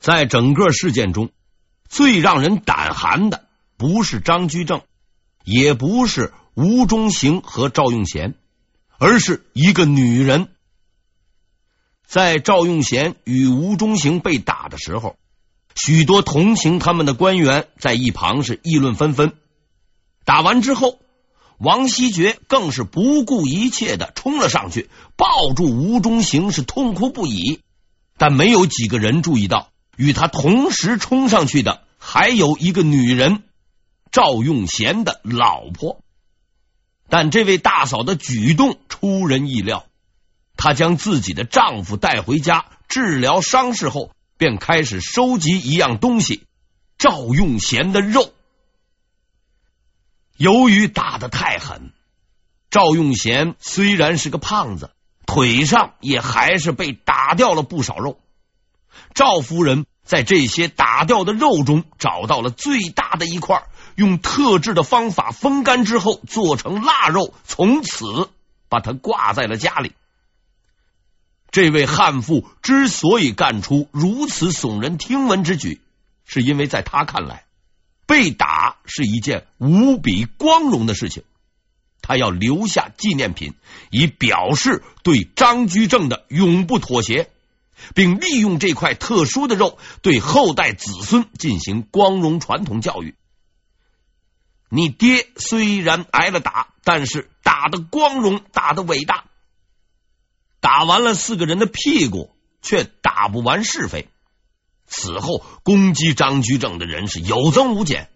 在整个事件中，最让人胆寒的不是张居正，也不是吴中行和赵用贤，而是一个女人。在赵用贤与吴中行被打的时候，许多同情他们的官员在一旁是议论纷纷。打完之后，王希爵更是不顾一切的冲了上去，抱住吴中行是痛哭不已。但没有几个人注意到，与他同时冲上去的还有一个女人，赵用贤的老婆。但这位大嫂的举动出人意料，她将自己的丈夫带回家治疗伤势后，便开始收集一样东西——赵用贤的肉。由于打得太狠，赵用贤虽然是个胖子，腿上也还是被打掉了不少肉。赵夫人在这些打掉的肉中找到了最大的一块，用特制的方法风干之后做成腊肉，从此把它挂在了家里。这位悍妇之所以干出如此耸人听闻之举，是因为在她看来，被打是一件无比光荣的事情，他要留下纪念品，以表示对张居正的永不妥协，并利用这块特殊的肉对后代子孙进行光荣传统教育。你爹虽然挨了打，但是打得光荣，打得伟大，打完了四个人的屁股，却打不完是非。此后攻击张居正的人是有增无减，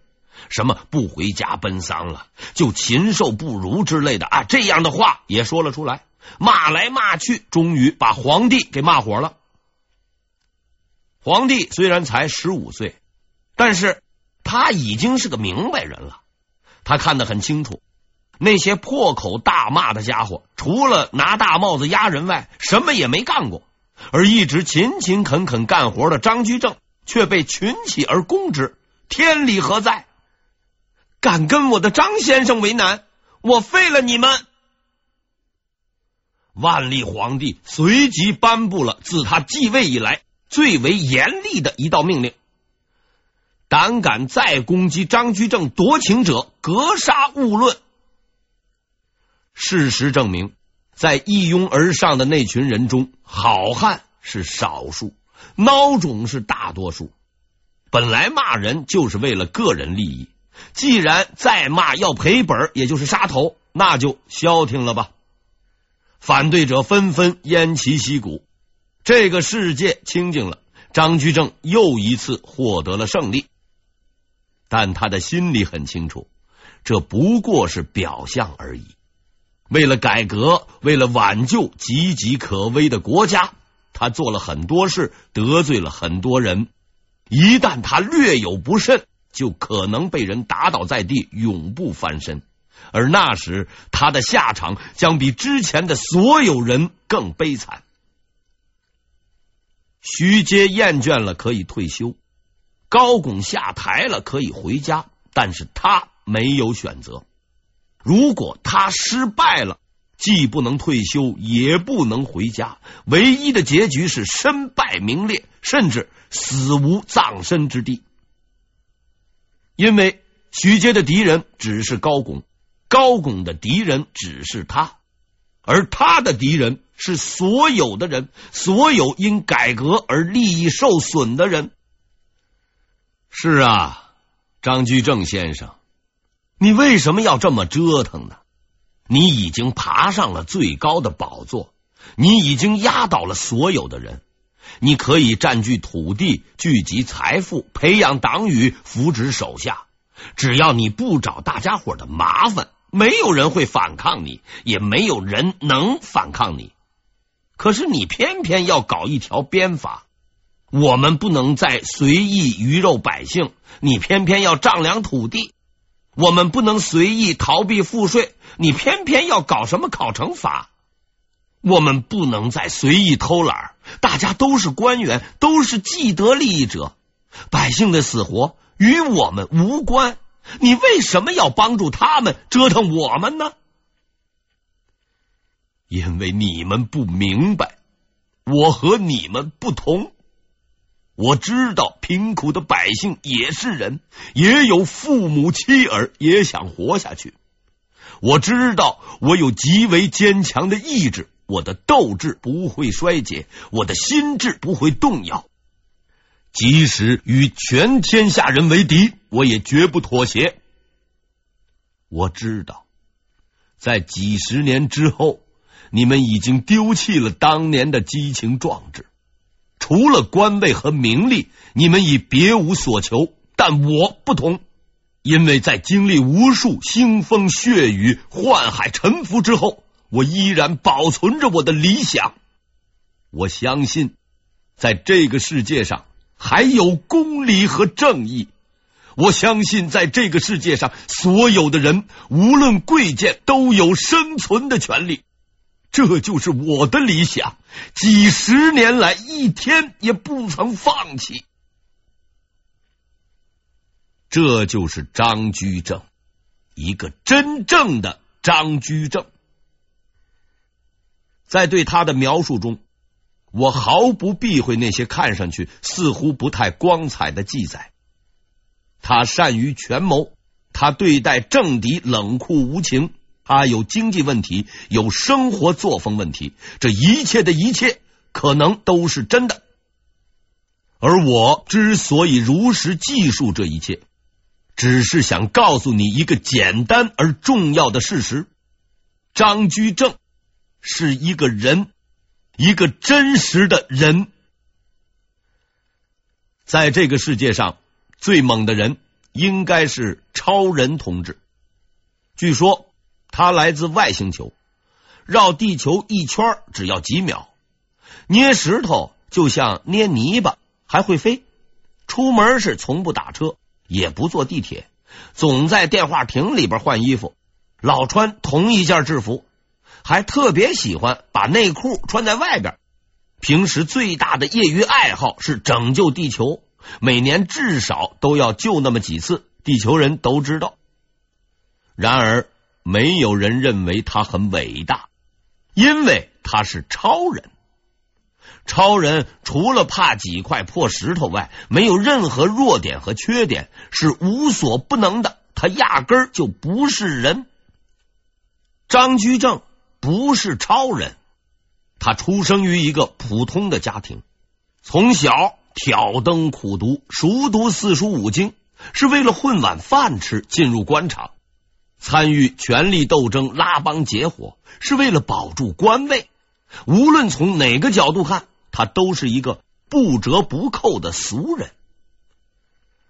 什么不回家奔丧了，就禽兽不如之类的啊，这样的话也说了出来，骂来骂去，终于把皇帝给骂火了。皇帝虽然才十五岁，但是他已经是个明白人了，他看得很清楚，那些破口大骂的家伙，除了拿大帽子压人外，什么也没干过。而一直勤勤恳恳干活的张居正却被群起而攻之，天理何在？敢跟我的张先生为难，我废了你们！万历皇帝随即颁布了自他继位以来最为严厉的一道命令：胆敢再攻击张居正夺情者，格杀勿论。事实证明。在一拥而上的那群人中，好汉是少数，孬种是大多数。本来骂人就是为了个人利益，既然再骂要赔本，也就是杀头，那就消停了吧。反对者纷纷偃旗息鼓，这个世界清静了。张居正又一次获得了胜利，但他的心里很清楚，这不过是表象而已。为了改革，为了挽救岌岌可危的国家，他做了很多事，得罪了很多人。一旦他略有不慎，就可能被人打倒在地，永不翻身。而那时，他的下场将比之前的所有人更悲惨。徐阶厌倦了，可以退休；高拱下台了，可以回家。但是他没有选择。如果他失败了，既不能退休，也不能回家，唯一的结局是身败名裂，甚至死无葬身之地。因为徐阶的敌人只是高拱，高拱的敌人只是他，而他的敌人是所有的人，所有因改革而利益受损的人。是啊，张居正先生。你为什么要这么折腾呢？你已经爬上了最高的宝座，你已经压倒了所有的人。你可以占据土地，聚集财富，培养党羽，扶植手下。只要你不找大家伙的麻烦，没有人会反抗你，也没有人能反抗你。可是你偏偏要搞一条鞭法，我们不能再随意鱼肉百姓，你偏偏要丈量土地。我们不能随意逃避赋税，你偏偏要搞什么考成法？我们不能再随意偷懒，大家都是官员，都是既得利益者，百姓的死活与我们无关。你为什么要帮助他们折腾我们呢？因为你们不明白，我和你们不同。我知道贫苦的百姓也是人，也有父母妻儿，也想活下去。我知道我有极为坚强的意志，我的斗志不会衰竭，我的心智不会动摇。即使与全天下人为敌，我也绝不妥协。我知道，在几十年之后，你们已经丢弃了当年的激情壮志。除了官位和名利，你们已别无所求。但我不同，因为在经历无数腥风血雨、宦海沉浮之后，我依然保存着我的理想。我相信，在这个世界上还有公理和正义。我相信，在这个世界上，所有的人，无论贵贱，都有生存的权利。这就是我的理想，几十年来一天也不曾放弃。这就是张居正，一个真正的张居正。在对他的描述中，我毫不避讳那些看上去似乎不太光彩的记载。他善于权谋，他对待政敌冷酷无情。他有经济问题，有生活作风问题，这一切的一切可能都是真的。而我之所以如实记述这一切，只是想告诉你一个简单而重要的事实：张居正是一个人，一个真实的人。在这个世界上，最猛的人应该是超人同志。据说。他来自外星球，绕地球一圈只要几秒。捏石头就像捏泥巴，还会飞。出门是从不打车，也不坐地铁，总在电话亭里边换衣服，老穿同一件制服，还特别喜欢把内裤穿在外边。平时最大的业余爱好是拯救地球，每年至少都要救那么几次，地球人都知道。然而。没有人认为他很伟大，因为他是超人。超人除了怕几块破石头外，没有任何弱点和缺点，是无所不能的。他压根儿就不是人。张居正不是超人，他出生于一个普通的家庭，从小挑灯苦读，熟读四书五经，是为了混碗饭吃，进入官场。参与权力斗争、拉帮结伙，是为了保住官位。无论从哪个角度看，他都是一个不折不扣的俗人。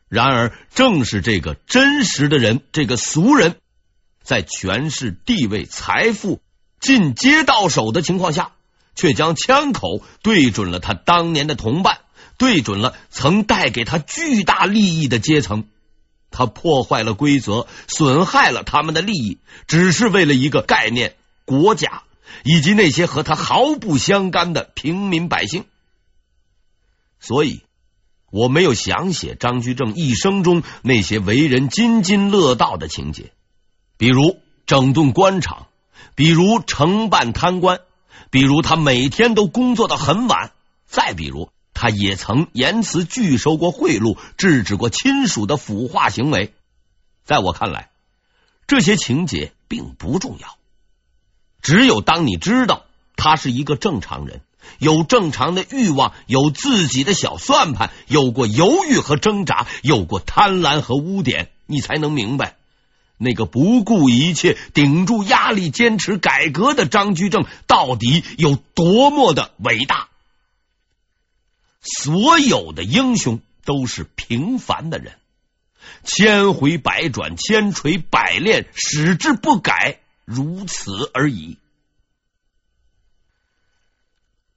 然而，正是这个真实的人，这个俗人，在权势、地位、财富尽皆到手的情况下，却将枪口对准了他当年的同伴，对准了曾带给他巨大利益的阶层。他破坏了规则，损害了他们的利益，只是为了一个概念——国家，以及那些和他毫不相干的平民百姓。所以，我没有详写张居正一生中那些为人津津乐道的情节，比如整顿官场，比如惩办贪官，比如他每天都工作到很晚，再比如。他也曾言辞拒收过贿赂，制止过亲属的腐化行为。在我看来，这些情节并不重要。只有当你知道他是一个正常人，有正常的欲望，有自己的小算盘，有过犹豫和挣扎，有过贪婪和污点，你才能明白那个不顾一切、顶住压力、坚持改革的张居正到底有多么的伟大。所有的英雄都是平凡的人，千回百转，千锤百炼，矢志不改，如此而已。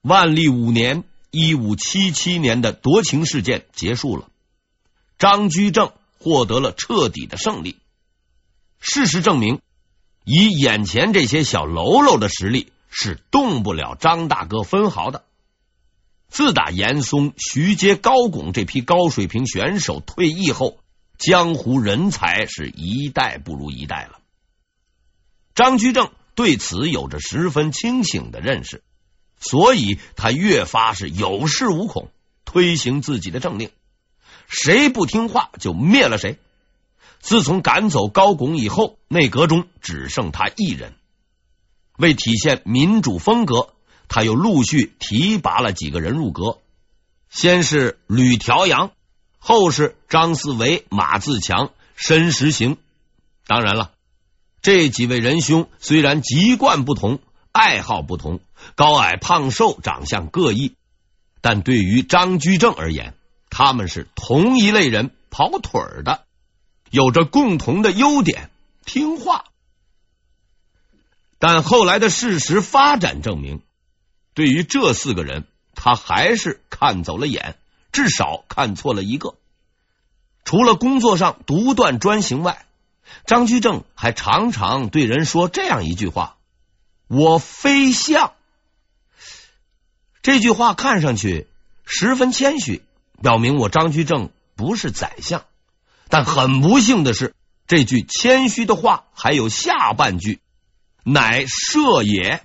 万历五年（一五七七年）的夺情事件结束了，张居正获得了彻底的胜利。事实证明，以眼前这些小喽啰的实力，是动不了张大哥分毫的。自打严嵩、徐阶、高拱这批高水平选手退役后，江湖人才是一代不如一代了。张居正对此有着十分清醒的认识，所以他越发是有恃无恐，推行自己的政令，谁不听话就灭了谁。自从赶走高拱以后，内阁中只剩他一人。为体现民主风格，他又陆续提拔了几个人入阁，先是吕调阳，后是张四维、马自强、申时行。当然了，这几位仁兄虽然籍贯不同，爱好不同，高矮胖瘦长相各异，但对于张居正而言，他们是同一类人，跑腿儿的，有着共同的优点，听话。但后来的事实发展证明，对于这四个人，他还是看走了眼，至少看错了一个。除了工作上独断专行外，张居正还常常对人说这样一句话：“我非相。”这句话看上去十分谦虚，表明我张居正不是宰相。但很不幸的是，这句谦虚的话还有下半句。乃射也。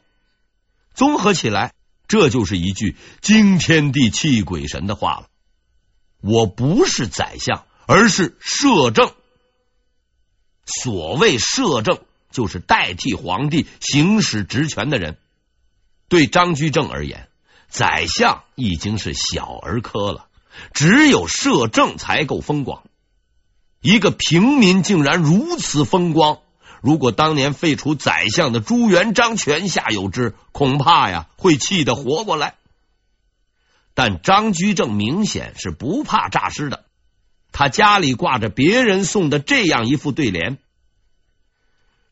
综合起来，这就是一句惊天地泣鬼神的话了。我不是宰相，而是摄政。所谓摄政，就是代替皇帝行使职权的人。对张居正而言，宰相已经是小儿科了，只有摄政才够风光。一个平民竟然如此风光。如果当年废除宰相的朱元璋泉下有知，恐怕呀会气得活过来。但张居正明显是不怕诈尸的，他家里挂着别人送的这样一副对联：“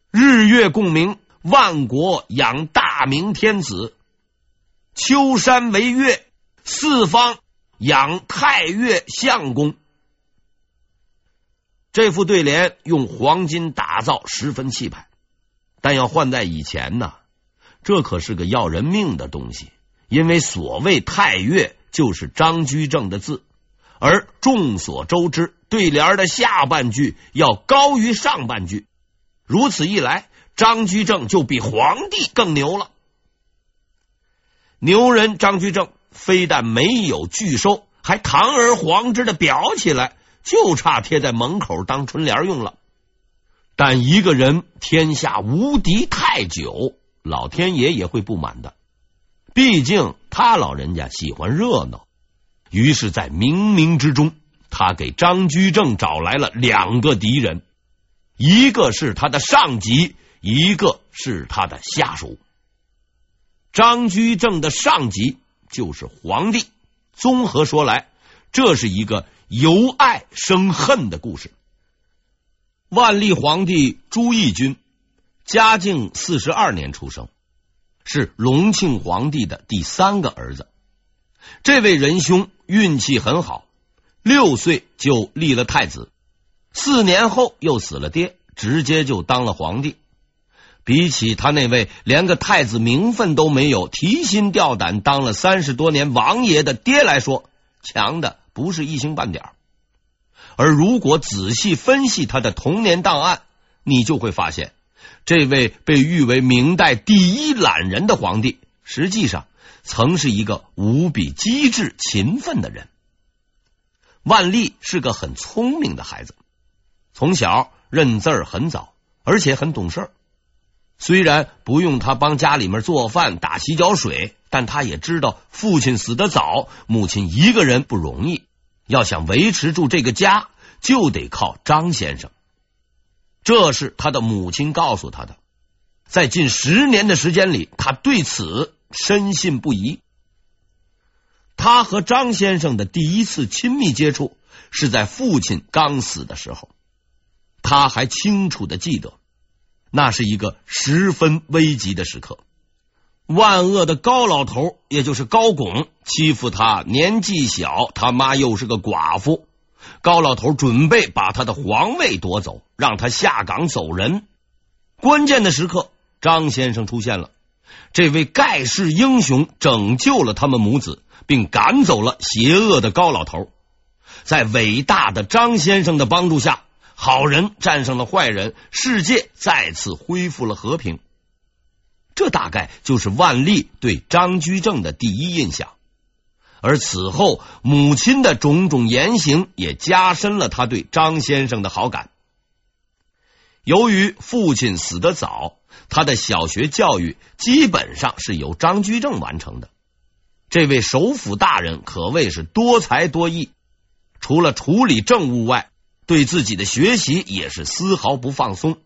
日月共明，万国仰大明天子；秋山为月，四方仰太岳相公。”这副对联用黄金打造，十分气派。但要换在以前呢，这可是个要人命的东西。因为所谓太岳就是张居正的字，而众所周知，对联的下半句要高于上半句。如此一来，张居正就比皇帝更牛了。牛人张居正非但没有拒收，还堂而皇之的裱起来。就差贴在门口当春联用了。但一个人天下无敌太久，老天爷也会不满的。毕竟他老人家喜欢热闹，于是，在冥冥之中，他给张居正找来了两个敌人，一个是他的上级，一个是他的下属。张居正的上级就是皇帝。综合说来，这是一个。由爱生恨的故事。万历皇帝朱翊钧，嘉靖四十二年出生，是隆庆皇帝的第三个儿子。这位仁兄运气很好，六岁就立了太子，四年后又死了爹，直接就当了皇帝。比起他那位连个太子名分都没有、提心吊胆当了三十多年王爷的爹来说，强的。不是一星半点，而如果仔细分析他的童年档案，你就会发现，这位被誉为明代第一懒人的皇帝，实际上曾是一个无比机智勤奋的人。万历是个很聪明的孩子，从小认字很早，而且很懂事。虽然不用他帮家里面做饭、打洗脚水。但他也知道父亲死得早，母亲一个人不容易，要想维持住这个家，就得靠张先生。这是他的母亲告诉他的。在近十年的时间里，他对此深信不疑。他和张先生的第一次亲密接触是在父亲刚死的时候，他还清楚的记得，那是一个十分危急的时刻。万恶的高老头，也就是高拱，欺负他年纪小，他妈又是个寡妇。高老头准备把他的皇位夺走，让他下岗走人。关键的时刻，张先生出现了。这位盖世英雄拯救了他们母子，并赶走了邪恶的高老头。在伟大的张先生的帮助下，好人战胜了坏人，世界再次恢复了和平。这大概就是万历对张居正的第一印象，而此后母亲的种种言行也加深了他对张先生的好感。由于父亲死得早，他的小学教育基本上是由张居正完成的。这位首辅大人可谓是多才多艺，除了处理政务外，对自己的学习也是丝毫不放松。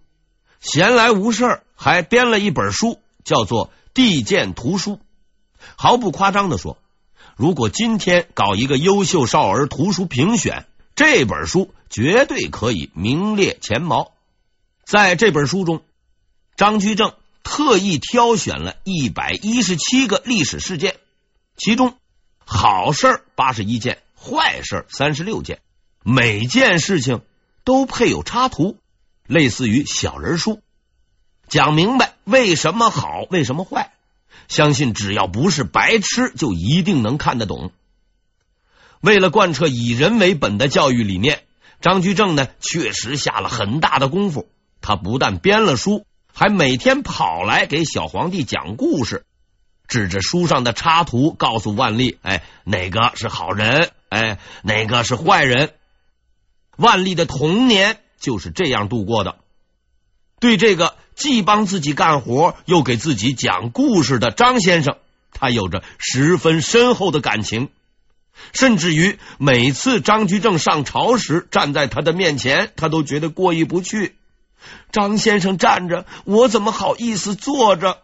闲来无事，还编了一本书，叫做《地鉴图书》。毫不夸张的说，如果今天搞一个优秀少儿图书评选，这本书绝对可以名列前茅。在这本书中，张居正特意挑选了一百一十七个历史事件。其中好事八十一件，坏事三十六件，每件事情都配有插图，类似于小人书，讲明白为什么好，为什么坏。相信只要不是白痴，就一定能看得懂。为了贯彻以人为本的教育理念，张居正呢确实下了很大的功夫。他不但编了书，还每天跑来给小皇帝讲故事。指着书上的插图，告诉万历：“哎，哪个是好人？哎，哪个是坏人？”万历的童年就是这样度过的。对这个既帮自己干活又给自己讲故事的张先生，他有着十分深厚的感情，甚至于每次张居正上朝时，站在他的面前，他都觉得过意不去。张先生站着，我怎么好意思坐着？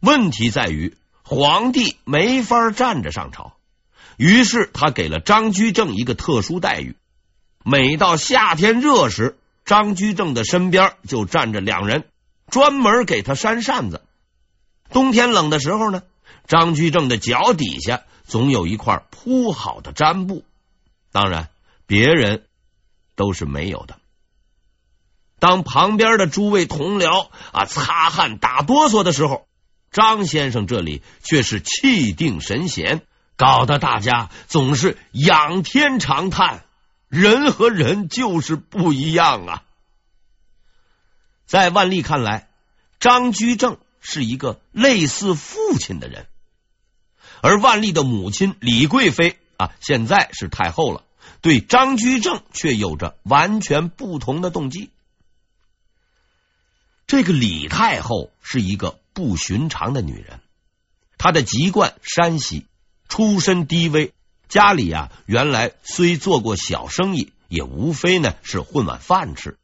问题在于皇帝没法站着上朝，于是他给了张居正一个特殊待遇。每到夏天热时，张居正的身边就站着两人，专门给他扇扇子。冬天冷的时候呢，张居正的脚底下总有一块铺好的毡布，当然别人都是没有的。当旁边的诸位同僚啊擦汗打哆嗦的时候，张先生这里却是气定神闲，搞得大家总是仰天长叹：人和人就是不一样啊！在万历看来，张居正是一个类似父亲的人，而万历的母亲李贵妃啊，现在是太后了，对张居正却有着完全不同的动机。这个李太后是一个。不寻常的女人，她的籍贯山西，出身低微，家里啊原来虽做过小生意，也无非呢是混碗饭吃。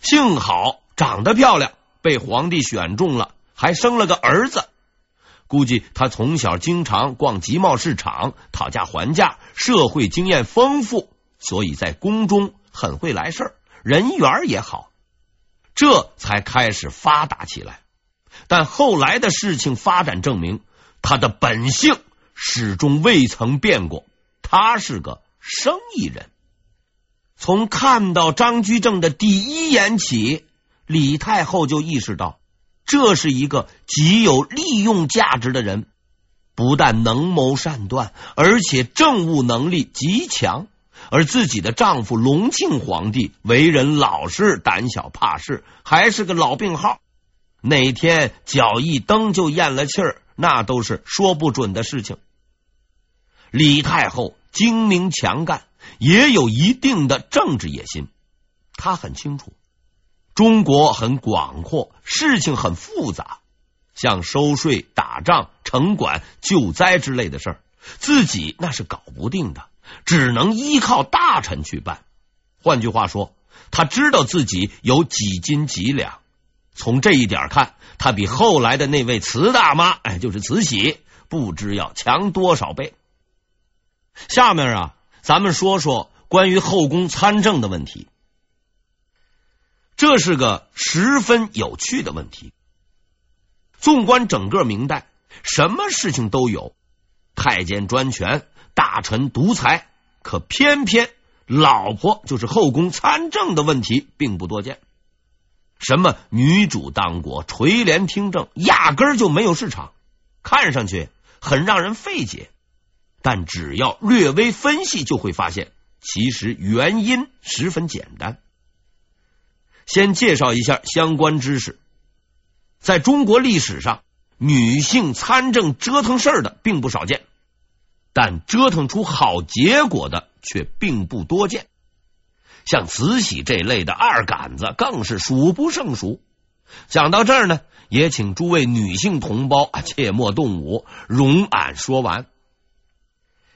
幸好长得漂亮，被皇帝选中了，还生了个儿子。估计他从小经常逛集贸市场，讨价还价，社会经验丰富，所以在宫中很会来事儿，人缘也好，这才开始发达起来。但后来的事情发展证明，他的本性始终未曾变过。他是个生意人。从看到张居正的第一眼起，李太后就意识到，这是一个极有利用价值的人，不但能谋善断，而且政务能力极强。而自己的丈夫隆庆皇帝为人老实、胆小怕事，还是个老病号。哪天脚一蹬就咽了气儿，那都是说不准的事情。李太后精明强干，也有一定的政治野心。她很清楚，中国很广阔，事情很复杂，像收税、打仗、城管、救灾之类的事儿，自己那是搞不定的，只能依靠大臣去办。换句话说，他知道自己有几斤几两。从这一点看，他比后来的那位慈大妈，哎，就是慈禧，不知要强多少倍。下面啊，咱们说说关于后宫参政的问题。这是个十分有趣的问题。纵观整个明代，什么事情都有，太监专权，大臣独裁，可偏偏老婆就是后宫参政的问题并不多见。什么女主当国、垂帘听政，压根儿就没有市场，看上去很让人费解。但只要略微分析，就会发现其实原因十分简单。先介绍一下相关知识，在中国历史上，女性参政折腾事儿的并不少见。但折腾出好结果的却并不多见。像慈禧这类的二杆子更是数不胜数。讲到这儿呢，也请诸位女性同胞啊，切莫动武，容俺说完。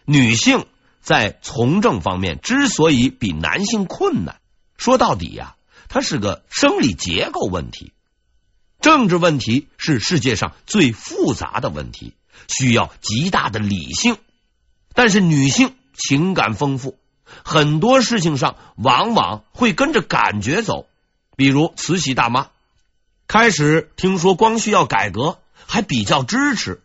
女性在从政方面之所以比男性困难，说到底呀、啊，它是个生理结构问题。政治问题是世界上最复杂的问题，需要极大的理性。但是女性情感丰富，很多事情上往往会跟着感觉走。比如慈禧大妈，开始听说光绪要改革，还比较支持，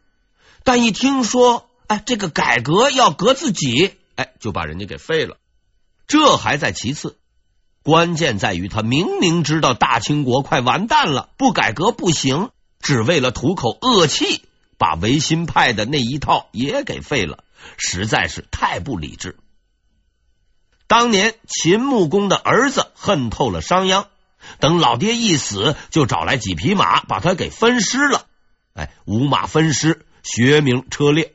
但一听说哎，这个改革要革自己，哎，就把人家给废了。这还在其次。关键在于，他明明知道大清国快完蛋了，不改革不行，只为了吐口恶气，把维新派的那一套也给废了，实在是太不理智。当年秦穆公的儿子恨透了商鞅，等老爹一死，就找来几匹马把他给分尸了。哎，五马分尸，学名车裂，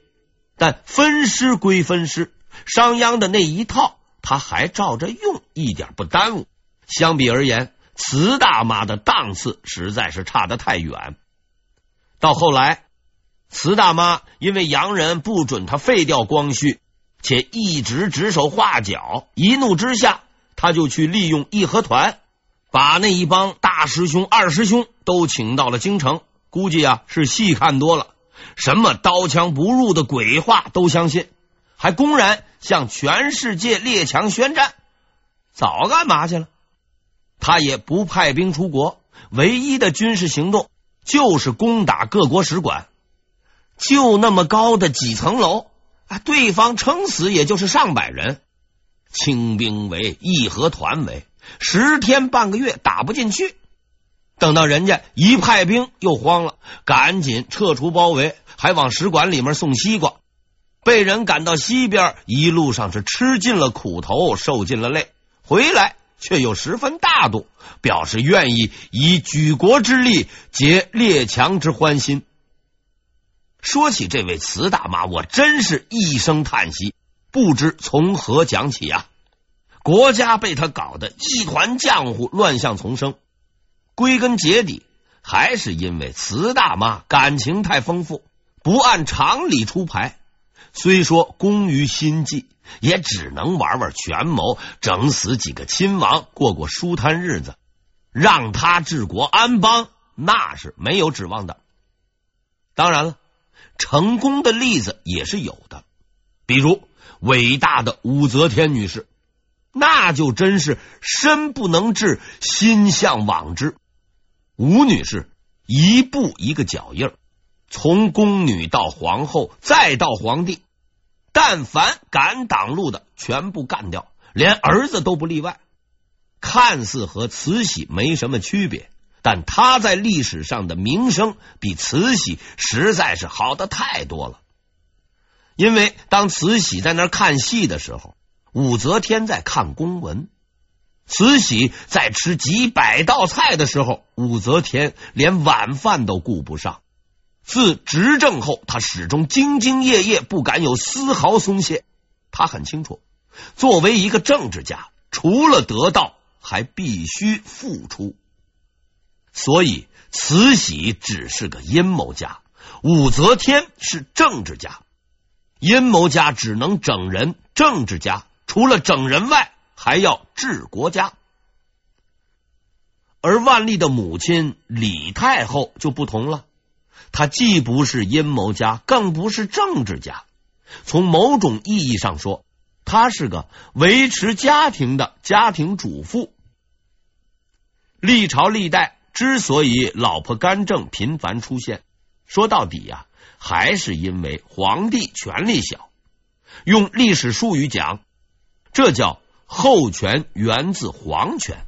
但分尸归分尸，商鞅的那一套。他还照着用，一点不耽误。相比而言，慈大妈的档次实在是差得太远。到后来，慈大妈因为洋人不准他废掉光绪，且一直指手画脚，一怒之下，他就去利用义和团，把那一帮大师兄、二师兄都请到了京城。估计啊，是戏看多了，什么刀枪不入的鬼话都相信。还公然向全世界列强宣战，早干嘛去了？他也不派兵出国，唯一的军事行动就是攻打各国使馆。就那么高的几层楼啊，对方撑死也就是上百人，清兵为义和团为，十天半个月打不进去。等到人家一派兵又慌了，赶紧撤出包围，还往使馆里面送西瓜。被人赶到西边，一路上是吃尽了苦头，受尽了累，回来却又十分大度，表示愿意以举国之力结列强之欢心。说起这位慈大妈，我真是一声叹息，不知从何讲起啊！国家被他搞得一团浆糊，乱象丛生，归根结底还是因为慈大妈感情太丰富，不按常理出牌。虽说工于心计，也只能玩玩权谋，整死几个亲王，过过舒坦日子。让他治国安邦，那是没有指望的。当然了，成功的例子也是有的，比如伟大的武则天女士，那就真是身不能至，心向往之。武女士一步一个脚印。从宫女到皇后，再到皇帝，但凡敢挡路的，全部干掉，连儿子都不例外。看似和慈禧没什么区别，但他在历史上的名声比慈禧实在是好的太多了。因为当慈禧在那儿看戏的时候，武则天在看公文；慈禧在吃几百道菜的时候，武则天连晚饭都顾不上。自执政后，他始终兢兢业业，不敢有丝毫松懈。他很清楚，作为一个政治家，除了得到，还必须付出。所以，慈禧只是个阴谋家，武则天是政治家。阴谋家只能整人，政治家除了整人外，还要治国家。而万历的母亲李太后就不同了。她既不是阴谋家，更不是政治家。从某种意义上说，她是个维持家庭的家庭主妇。历朝历代之所以老婆干政频繁出现，说到底呀、还是因为皇帝权力小。用历史术语讲，这叫后权源自皇权。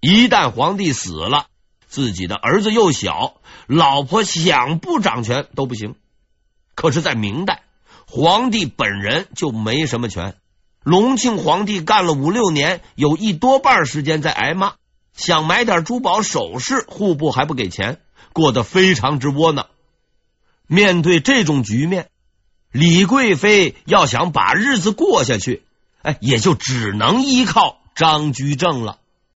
一旦皇帝死了，自己的儿子又小。老婆想不掌权都不行，可是，在明代，皇帝本人就没什么权。隆庆皇帝干了五六年，有一多半时间在挨骂，想买点珠宝首饰，户部还不给钱，过得非常之窝囊。面对这种局面，李贵妃要想把日子过下去，哎，也就只能依靠张居正了。